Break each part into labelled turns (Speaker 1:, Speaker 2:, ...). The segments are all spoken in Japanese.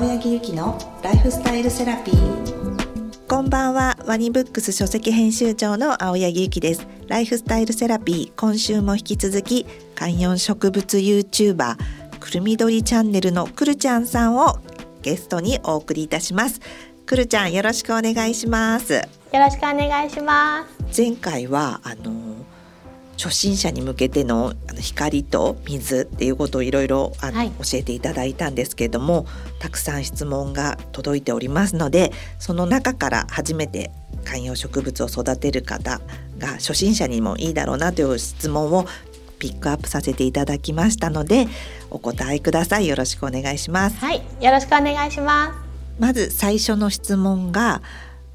Speaker 1: 青柳ゆきのライフスタイルセラピー。
Speaker 2: こんばんは。ワニブックス書籍編集長の青柳ゆきです。ライフスタイルセラピー今週も引き続き観葉植物 YouTuber くるみどりチャンネルのくるちゃんさんをゲストにお送りいたします。くるちゃんよろしくお願いします。よ
Speaker 3: ろしくお願いします。
Speaker 2: 前回はあの初心者に向けての光と水っていうことをいろいろ教えていただいたんですけれどもたくさん質問が届いておりますのでその中から初めて観葉植物を育てる方が初心者にもいいだろうなという質問をピックアップさせていただきましたのでお答えください。よろしくお願いします。
Speaker 3: はい。よろしくお願いします。
Speaker 2: まず最初の質問が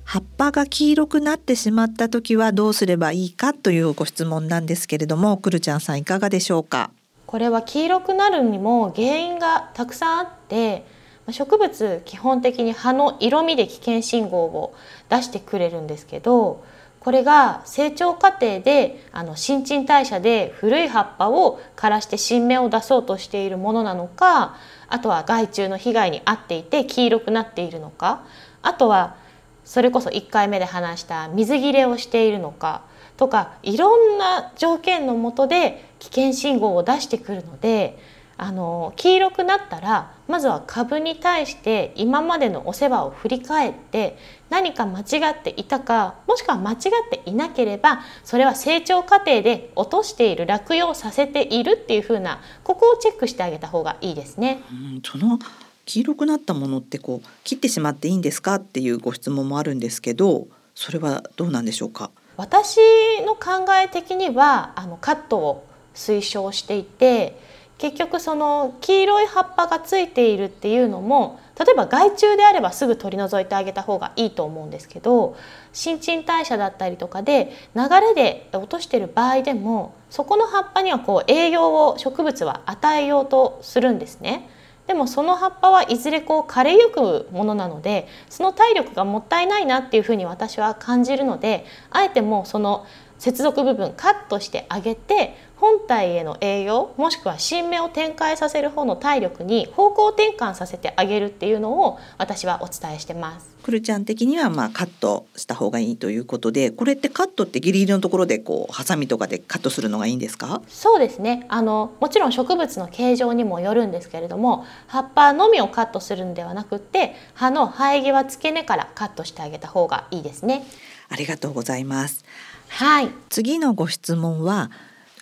Speaker 2: 葉っぱが黄色くなってしまった時はどうすればいいかというご質問なんですけれどもくるちゃんさんいかがでしょうか？
Speaker 3: これは黄色くなるにも原因がたくさんあって植物基本的に葉の色味で危険信号を出してくれるんですけどこれが成長過程であの新陳代謝で古い葉っぱを枯らして新芽を出そうとしているものなのかあとは害虫の被害に遭っていて黄色くなっているのかあとはそれこそ1回目で話した水切れをしているのかとかいろんな条件のもとで危険信号を出してくるのであの黄色くなったらまずは株に対して今までのお世話を振り返って何か間違っていたかもしくは間違っていなければそれは成長過程で落としている落葉させているっていう風なここをチェックしてあげた方がいいですね。
Speaker 2: うんその黄色くなったものってこう切ってしまっていいんですかっていうご質問もあるんですけどそれはどうなんでしょうか？
Speaker 3: 私の考え的にはあのカットを推奨していて結局その黄色い葉っぱがついているっていうのも例えば害虫であればすぐ取り除いてあげた方がいいと思うんですけど新陳代謝だったりとかで流れで落としてる場合でもそこの葉っぱにはこう栄養を植物は与えようとするんですね。でもその葉っぱはいずれこう枯れゆくものなのでその体力がもったいないなっていうふうに私は感じるのであえてもうその接続部分カットしてあげて本体への栄養もしくは新芽を展開させる方の体力に方向転換させてあげるっていうのを私はお伝えしてます。
Speaker 2: くるちゃん的にはまあカットした方がいいということでこれってカットってギリギリのところでこうハサミとかでカットするのがいいんですか？
Speaker 3: そうですねあのもちろん植物の形状にもよるんですけれども葉っぱのみをカットするんではなくって葉の生え際付け根からカットしてあげた方がいいですね。
Speaker 2: ありがとうございます。
Speaker 3: はい。
Speaker 2: 次のご質問は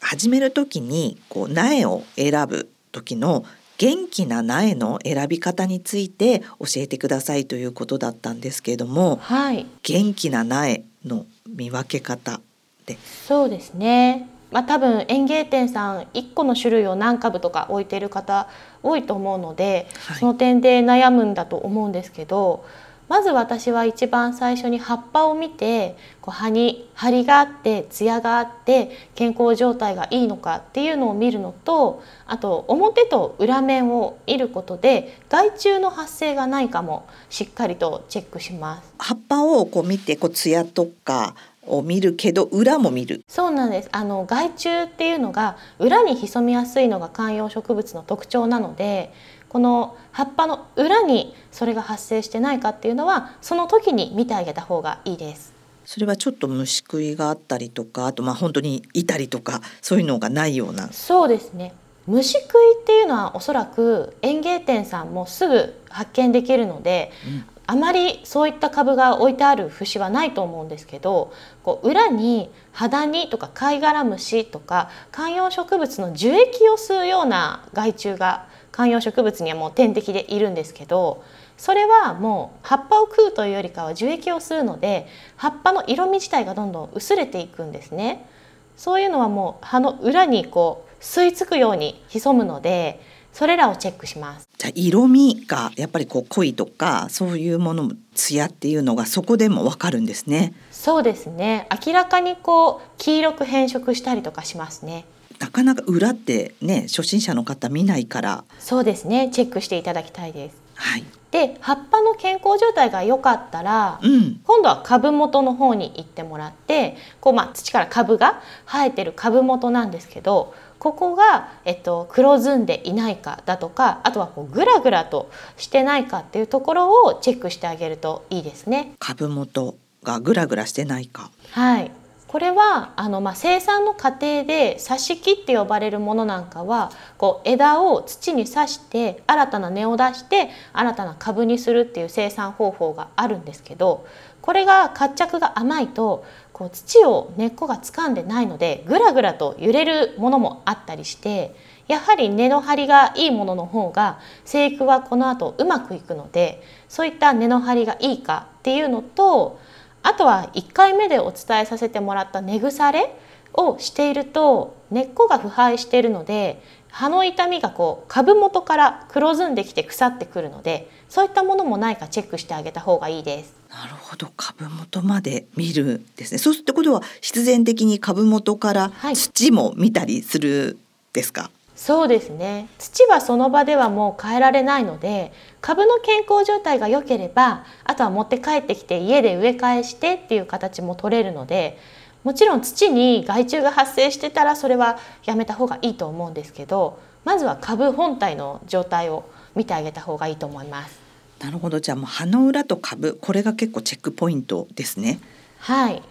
Speaker 2: 始める時にこう苗を選ぶ時の元気な苗の選び方について教えてくださいということだったんですけれども、
Speaker 3: はい、
Speaker 2: 元気な苗の見分け方で。
Speaker 3: そうですね。まあ、多分園芸店さん1個の種類を何株とか置いている方多いと思うので、はい、その点で悩むんだと思うんですけどまず私は一番最初に葉っぱを見てこう葉に張りがあって艶があって健康状態がいいのかっていうのを見るのとあと表と裏面を見ることで害虫の発生がないかもしっかりとチェックします。
Speaker 2: 葉っぱをこう見てこう艶とかを見るけど裏も見る。
Speaker 3: そうなんです。あの害虫っていうのが裏に潜みやすいのが観葉植物の特徴なのでこの葉っぱの裏にそれが発生してないかっていうのはその時に見てあげた方がいいです。
Speaker 2: それはちょっと虫食いがあったりとかあとまあ本当にいたりとかそういうのがないような。
Speaker 3: そうですね。虫食いっていうのはおそらく園芸店さんもすぐ発見できるので、うん、あまりそういった株が置いてある節はないと思うんですけどこう裏にハダニとか貝殻虫とか観葉植物の樹液を吸うような害虫が観葉植物にはもう天敵でいるんですけどそれはもう葉っぱを食うというよりかは樹液を吸うので葉っぱの色味自体がどんどん薄れていくんですね。そういうのはもう葉の裏にこう吸い付くように潜むのでそれらをチェックします。
Speaker 2: じゃ色味がやっぱりこう濃いとかそういうもの艶っていうのがそこでもわかるんですね。
Speaker 3: そうですね。明らかにこう黄色く変色したりとかしますね。
Speaker 2: なかなか裏ってね初心者の方見ないから。
Speaker 3: そうですね。チェックしていただきたいです。
Speaker 2: はい、
Speaker 3: で葉っぱの健康状態が良かったら、
Speaker 2: うん、
Speaker 3: 今度は株元の方に行ってもらってこう、まあ、土から株が生えてる株元なんですけどここが、えっと、黒ずんでいないかだとかあとはこうグラグラとしてないかっていうところをチェックしてあげるといいですね。
Speaker 2: 株元がグラグラしてないか。
Speaker 3: はいこれはあの、まあ、生産の過程で挿し木って呼ばれるものなんかはこう枝を土に刺して新たな根を出して新たな株にするっていう生産方法があるんですけどこれが活着が甘いとこう土を根っこが掴んでないのでぐらぐらと揺れるものもあったりしてやはり根の張りがいいものの方が生育はこの後うまくいくのでそういった根の張りがいいかっていうのとあとは1回目でお伝えさせてもらった根腐れをしていると根っこが腐敗しているので葉の痛みがこう株元から黒ずんできて腐ってくるのでそういったものもないかチェックしてあげた方がいいです。
Speaker 2: なるほど株元まで見るですね。そうするってことは必然的に株元から土も見たりするですか？はい
Speaker 3: そうですね土はその場ではもう変えられないので株の健康状態が良ければあとは持って帰ってきて家で植え替えしてっていう形も取れるのでもちろん土に害虫が発生してたらそれはやめた方がいいと思うんですけどまずは株本体の状態を見てあげた方がいいと思います。
Speaker 2: なるほどじゃあもう葉の裏と株これが結構チェックポイントですね。
Speaker 3: はい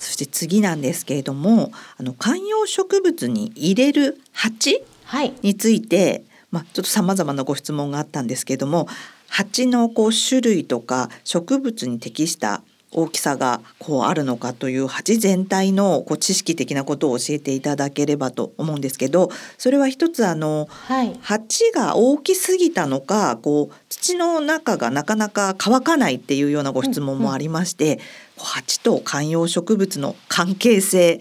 Speaker 2: そして次なんですけれどもあの観葉植物に入れる鉢について、はい、まあ、ちょっとさまざまなご質問があったんですけれども鉢のこう種類とか植物に適した大きさがこうあるのかという鉢全体のこう知識的なことを教えていただければと思うんですけどそれは一つあの、はい、鉢が大きすぎたのかこう土の中がなかなか乾かないっていうようなご質問もありまして、うんうん、鉢と観葉植物の関係性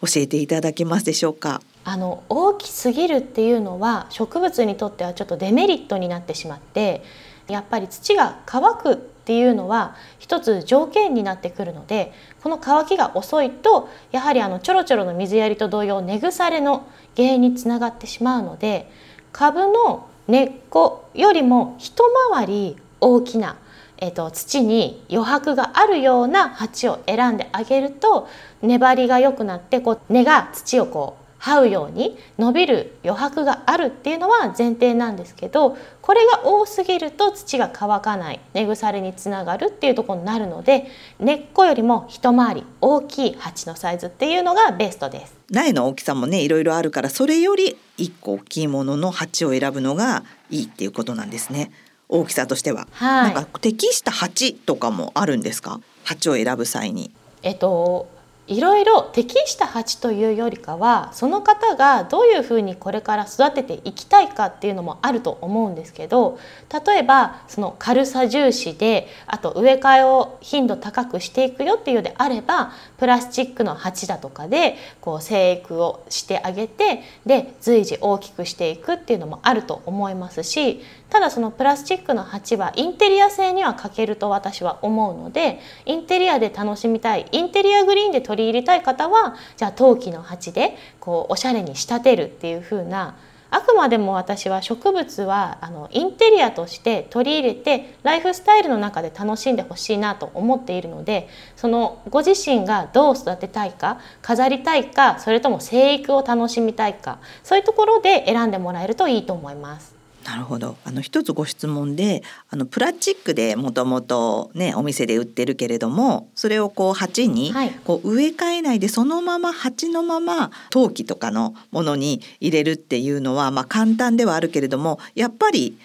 Speaker 2: 教えていただけますでしょうか？
Speaker 3: あの大きすぎるっていうのは植物にとってはちょっとデメリットになってしまってやっぱり土が乾くっていうのは一つ条件になってくるのでこの乾きが遅いとやはりあのちょろちょろの水やりと同様根腐れの原因につながってしまうので株の根っこよりも一回り大きな、えーと、土に余白があるような鉢を選んであげると粘りが良くなってこう根が土をこう這うように伸びる余白があるっていうのは前提なんですけどこれが多すぎると土が乾かない根腐れにつながるっていうところになるので根っこよりも一回り大きい鉢のサイズっていうのがベストです。
Speaker 2: 苗の大きさもねいろいろあるからそれより一個大きいものの鉢を選ぶのがいいっていうことなんですね。大きさとしては、はい、なんか適した鉢とかもあるんですか？鉢を選ぶ際に。
Speaker 3: えっといろいろ適した鉢というよりかはその方がどういうふうにこれから育てていきたいかっていうのもあると思うんですけど例えばその軽さ重視であと植え替えを頻度高くしていくよっていうのであればプラスチックの鉢だとかでこう生育をしてあげてで随時大きくしていくっていうのもあると思いますしただそのプラスチックの鉢はインテリア性には欠けると私は思うのでインテリアで楽しみたいインテリアグリーンで取り入れたい方はじゃあ陶器の鉢でこうおしゃれに仕立てるっていう風なあくまでも私は植物はあのインテリアとして取り入れてライフスタイルの中で楽しんでほしいなと思っているのでそのご自身がどう育てたいか飾りたいかそれとも生育を楽しみたいかそういうところで選んでもらえるといいと思います。
Speaker 2: なるほど。あの一つご質問であのプラスチックでもともとねお店で売ってるけれどもそれをこう鉢にこう植え替えないでそのまま鉢のまま陶器とかのものに入れるっていうのはまあ簡単ではあるけれどもやっぱり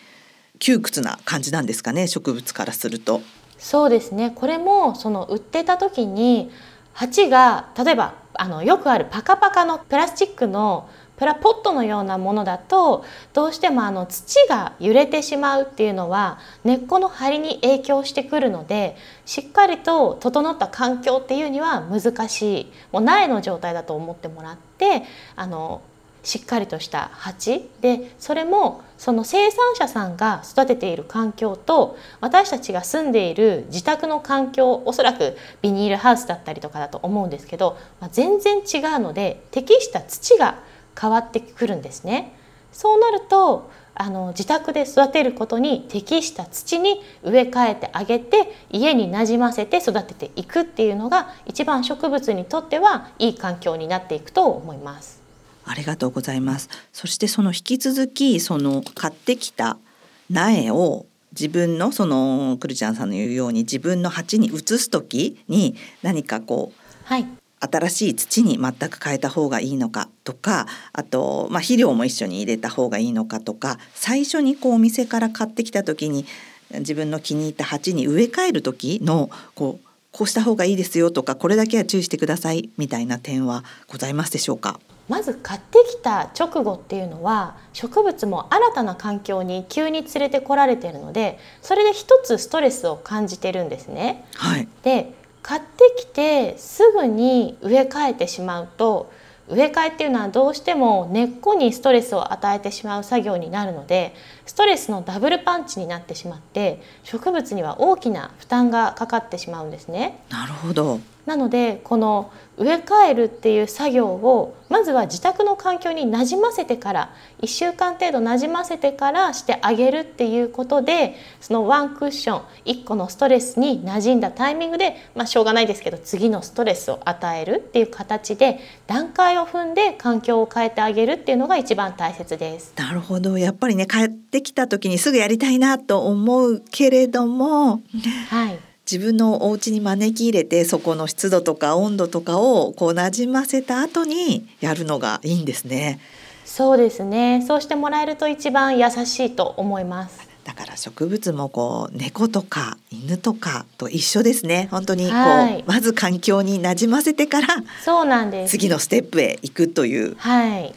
Speaker 2: 窮屈な感じなんですかね植物からすると。
Speaker 3: そうですね。これもその売ってた時に鉢が例えばあのよくあるパカパカのプラスチックのプラポットのようなものだとどうしてもあの土が揺れてしまうっていうのは根っこの張りに影響してくるのでしっかりと整った環境っていうには難しいもう苗の状態だと思ってもらってあのしっかりとした鉢でそれもその生産者さんが育てている環境と私たちが住んでいる自宅の環境おそらくビニールハウスだったりとかだと思うんですけど、まあ、全然違うので適した土が変わってくるんですね。そうなるとあの自宅で育てることに適した土に植え替えてあげて家になじませて育てていくっていうのが一番植物にとってはいい環境になっていくと思います。
Speaker 2: ありがとうございます。そしてその引き続きその買ってきた苗を自分のそのくるちゃんさんの言うように自分の鉢に移す時に何かこう、
Speaker 3: はい、
Speaker 2: 新しい土に全く変えた方がいいのかとかあと、まあ、肥料も一緒に入れた方がいいのかとか最初にこうお店から買ってきた時に自分の気に入った鉢に植え替える時のこうこうした方がいいですよとかこれだけは注意してくださいみたいな点はございますでしょうか？
Speaker 3: まず買ってきた直後っていうのは植物も新たな環境に急に連れてこられているのでそれで一つストレスを感じてるんですね。
Speaker 2: はい、
Speaker 3: で買ってきてすぐに植え替えてしまうと植え替えっていうのはどうしても根っこにストレスを与えてしまう作業になるのでストレスのダブルパンチになってしまって植物には大きな負担がかかってしまうんですね。
Speaker 2: なるほど
Speaker 3: なのでこの植え替えるっていう作業をまずは自宅の環境になじませてから1週間程度なじませてからしてあげるっていうことでそのワンクッション1個のストレスに馴染んだタイミングで、まあ、しょうがないですけど次のストレスを与えるっていう形で段階を踏んで環境を変えてあげるっていうのが一番大切です。
Speaker 2: なるほど。やっぱりね帰ってきた時にすぐやりたいなと思うけれども、
Speaker 3: はい
Speaker 2: 自分のお家に招き入れてそこの湿度とか温度とかをこうなじませた後にやるのがいいんですね。
Speaker 3: そうですね。そうしてもらえると一番優しいと思います。
Speaker 2: だから植物もこう猫とか犬とかと一緒ですね。本当にこう、はい、まず環境になじませてから
Speaker 3: そうなんです。
Speaker 2: 次のステップへ行くという。
Speaker 3: はい。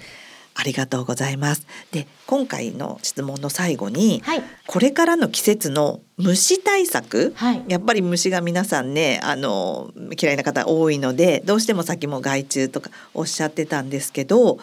Speaker 2: ありがとうございます。で、今回の質問の最後に、
Speaker 3: はい、
Speaker 2: これからの季節の虫対策、
Speaker 3: はい、
Speaker 2: やっぱり虫が皆さんね、あの嫌いな方多いので、どうしても先も害虫とかおっしゃってたんですけど、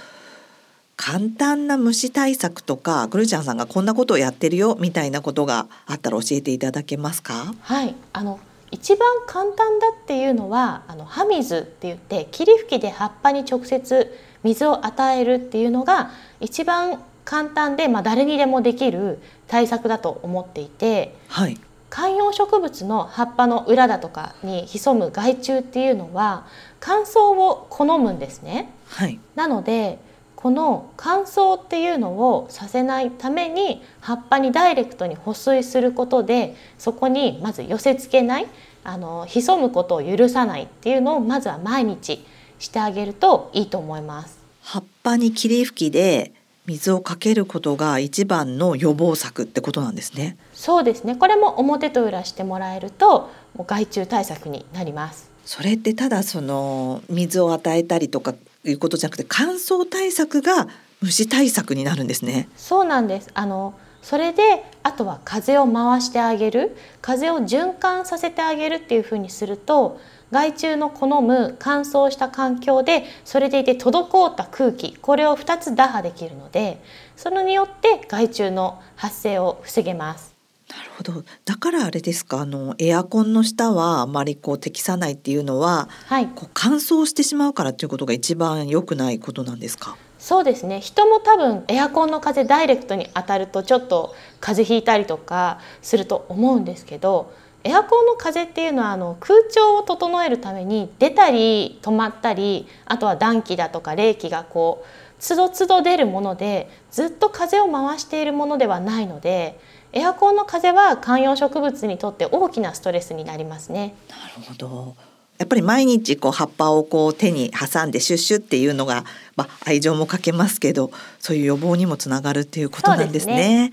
Speaker 2: 簡単な虫対策とか、ぐるちゃんさんがこんなことをやってるよみたいなことがあったら教えていただけますか？
Speaker 3: はい、あの一番簡単だっていうのはあの葉水って言って霧吹きで葉っぱに直接水を与えるっていうのが一番簡単で、まあ、誰にでもできる対策だと思っていて、
Speaker 2: はい、
Speaker 3: 観葉植物の葉っぱの裏だとかに潜む害虫っていうのは乾燥を好むんですね。
Speaker 2: はい、
Speaker 3: なのでこの乾燥っていうのをさせないために葉っぱにダイレクトに保水することでそこにまず寄せ付けないあの潜むことを許さないっていうのをまずは毎日してあげるといいと思います。
Speaker 2: 葉っぱに霧吹きで水をかけることが一番の予防策ってことなんですね。
Speaker 3: そうですね。これも表と裏してもらえるともう害虫対策になります。
Speaker 2: それってただその水を与えたりとかいうことじゃなくて乾燥対策が虫対策になるんですね。
Speaker 3: そうなんです。あのそれであとは風を回してあげる。風を循環させてあげるっていうふうにすると害虫の好む乾燥した環境でそれでいて滞った空気これを2つ打破できるのでそれによって害虫の発生を防げます。
Speaker 2: なるほど。だからあれですか？あのエアコンの下はあまりこう適さないっていうのは、
Speaker 3: はい、
Speaker 2: こう乾燥してしまうからっていうことが一番良くないことなんですか？
Speaker 3: そうですね。人も多分エアコンの風ダイレクトに当たるとちょっと風邪ひいたりとかすると思うんですけどエアコンの風っていうのはあの空調を整えるために出たり止まったりあとは暖気だとか冷気がこうつどつど出るものでずっと風を回しているものではないのでエアコンの風は観葉植物にとって大きなストレスになりますね。
Speaker 2: なるほどやっぱり毎日こう葉っぱをこう手に挟んでシュッシュっていうのが、まあ、愛情もかけますけどそういう予防にもつながるっていうことなんですね。わ、ね、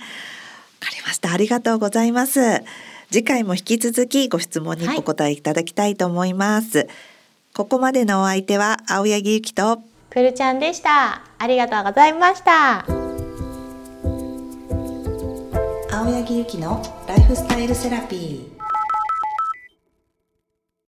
Speaker 2: かりましたありがとうございます。次回も引き続きご質問にお答えいただきたいと思います。はい、ここまでのお相手は青柳ゆきと
Speaker 3: くるちゃんでした。ありがとうございました。
Speaker 1: 青柳ゆきのライフスタイルセラピー。